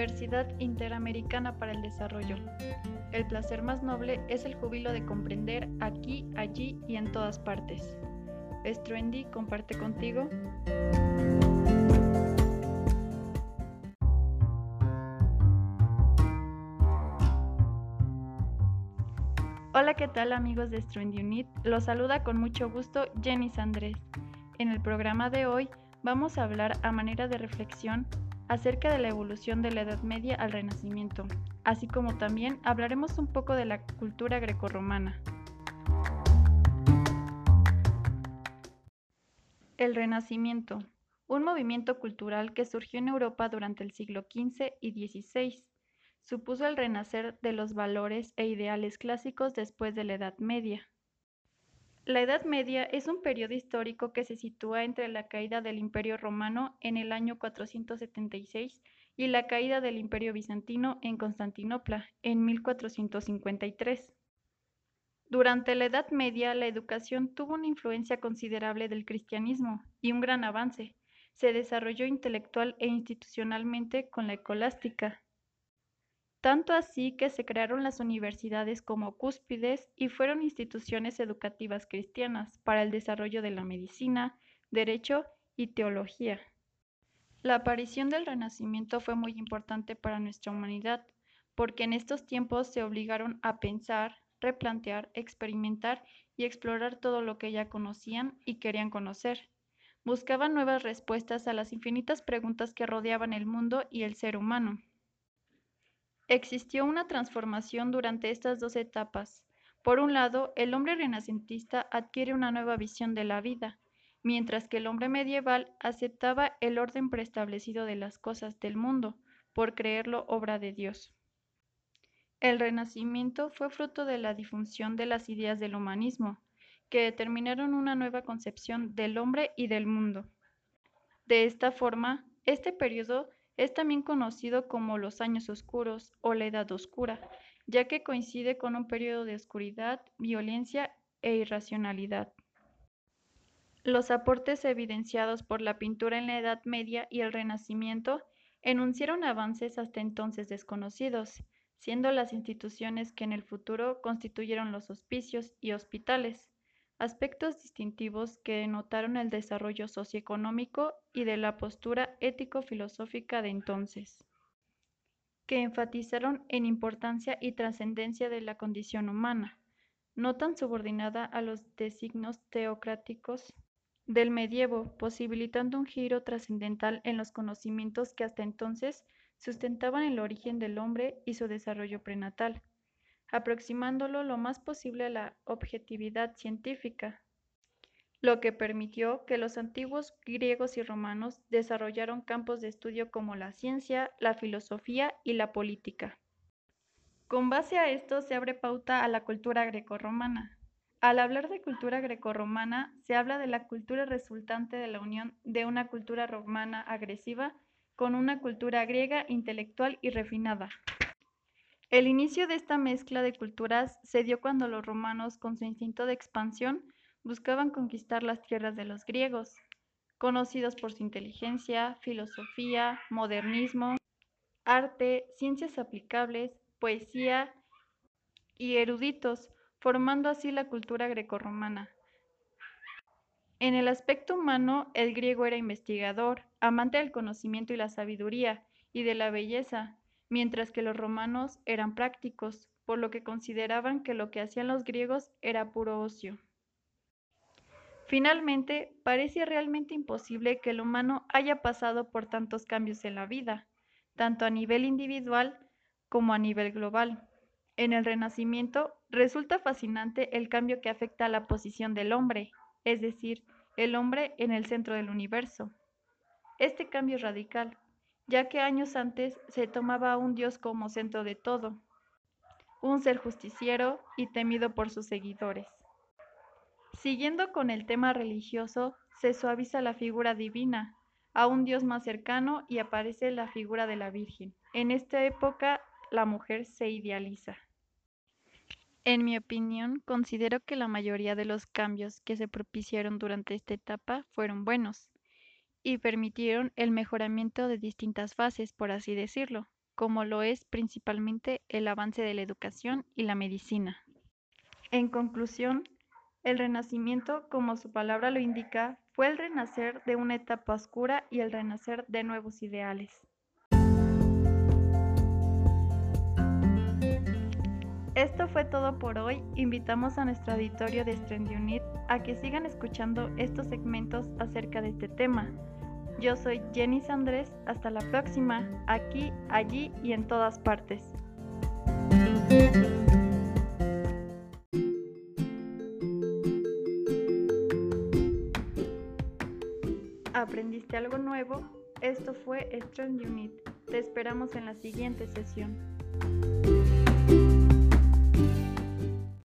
Universidad Interamericana para el Desarrollo. El placer más noble es el júbilo de comprender aquí, allí y en todas partes. Struendi comparte contigo. Hola, ¿qué tal amigos de Struendi Unit? Los saluda con mucho gusto Jenny Sandrés. En el programa de hoy vamos a hablar a manera de reflexión acerca de la evolución de la Edad Media al Renacimiento, así como también hablaremos un poco de la cultura grecorromana. El Renacimiento, un movimiento cultural que surgió en Europa durante el siglo XV y XVI, supuso el renacer de los valores e ideales clásicos después de la Edad Media. La Edad Media es un periodo histórico que se sitúa entre la caída del Imperio Romano en el año 476 y la caída del Imperio Bizantino en Constantinopla en 1453. Durante la Edad Media, la educación tuvo una influencia considerable del cristianismo y un gran avance. Se desarrolló intelectual e institucionalmente con la escolástica, tanto así que se crearon las universidades como cúspides y fueron instituciones educativas cristianas para el desarrollo de la medicina, derecho y teología. La aparición del Renacimiento fue muy importante para nuestra humanidad, porque en estos tiempos se obligaron a pensar, replantear, experimentar y explorar todo lo que ya conocían y querían conocer. Buscaban nuevas respuestas a las infinitas preguntas que rodeaban el mundo y el ser humano. Existió una transformación durante estas dos etapas. Por un lado, el hombre renacentista adquiere una nueva visión de la vida, mientras que el hombre medieval aceptaba el orden preestablecido de las cosas del mundo, por creerlo obra de Dios. El Renacimiento fue fruto de la difusión de las ideas del humanismo, que determinaron una nueva concepción del hombre y del mundo. De esta forma, este periodo es también conocido como los años oscuros o la edad oscura, ya que coincide con un periodo de oscuridad, violencia e irracionalidad. Los aportes evidenciados por la pintura en la Edad Media y el Renacimiento enunciaron avances hasta entonces desconocidos, siendo las instituciones que en el futuro constituyeron los hospicios y hospitales, aspectos distintivos que denotaron el desarrollo socioeconómico y de la postura ético-filosófica de entonces, que enfatizaron en importancia y trascendencia de la condición humana, no tan subordinada a los designios teocráticos del medievo, posibilitando un giro trascendental en los conocimientos que hasta entonces sustentaban el origen del hombre y su desarrollo prenatal aproximándolo lo más posible a la objetividad científica, lo que permitió que los antiguos griegos y romanos desarrollaron campos de estudio como la ciencia, la filosofía y la política. Con base a esto se abre pauta a la cultura grecorromana. Al hablar de cultura grecorromana, se habla de la cultura resultante de la unión de una cultura romana agresiva con una cultura griega intelectual y refinada. El inicio de esta mezcla de culturas se dio cuando los romanos, con su instinto de expansión, buscaban conquistar las tierras de los griegos, conocidos por su inteligencia, filosofía, modernismo, arte, ciencias aplicables, poesía y eruditos, formando así la cultura grecorromana. En el aspecto humano, el griego era investigador, amante del conocimiento y la sabiduría, y de la belleza, mientras que los romanos eran prácticos, por lo que consideraban que lo que hacían los griegos era puro ocio. Finalmente, parece realmente imposible que el humano haya pasado por tantos cambios en la vida, tanto a nivel individual como a nivel global. En el Renacimiento resulta fascinante el cambio que afecta a la posición del hombre, es decir, el hombre en el centro del universo. Este cambio radical, ya que años antes se tomaba a un dios como centro de todo, un ser justiciero y temido por sus seguidores. Siguiendo con el tema religioso, se suaviza la figura divina a un dios más cercano y aparece la figura de la Virgen. En esta época la mujer se idealiza. En mi opinión, considero que la mayoría de los cambios que se propiciaron durante esta etapa fueron buenos, y permitieron el mejoramiento de distintas fases, por así decirlo, como lo es principalmente el avance de la educación y la medicina. En conclusión, el Renacimiento, como su palabra lo indica, fue el renacer de una etapa oscura y el renacer de nuevos ideales. Fue todo por hoy. Invitamos a nuestro auditorio de Strand Unit a que sigan escuchando estos segmentos acerca de este tema. Yo soy Jenny Andrés. Hasta la próxima, aquí, allí y en todas partes. ¿Aprendiste algo nuevo? Esto fue Strand Unit. Te esperamos en la siguiente sesión.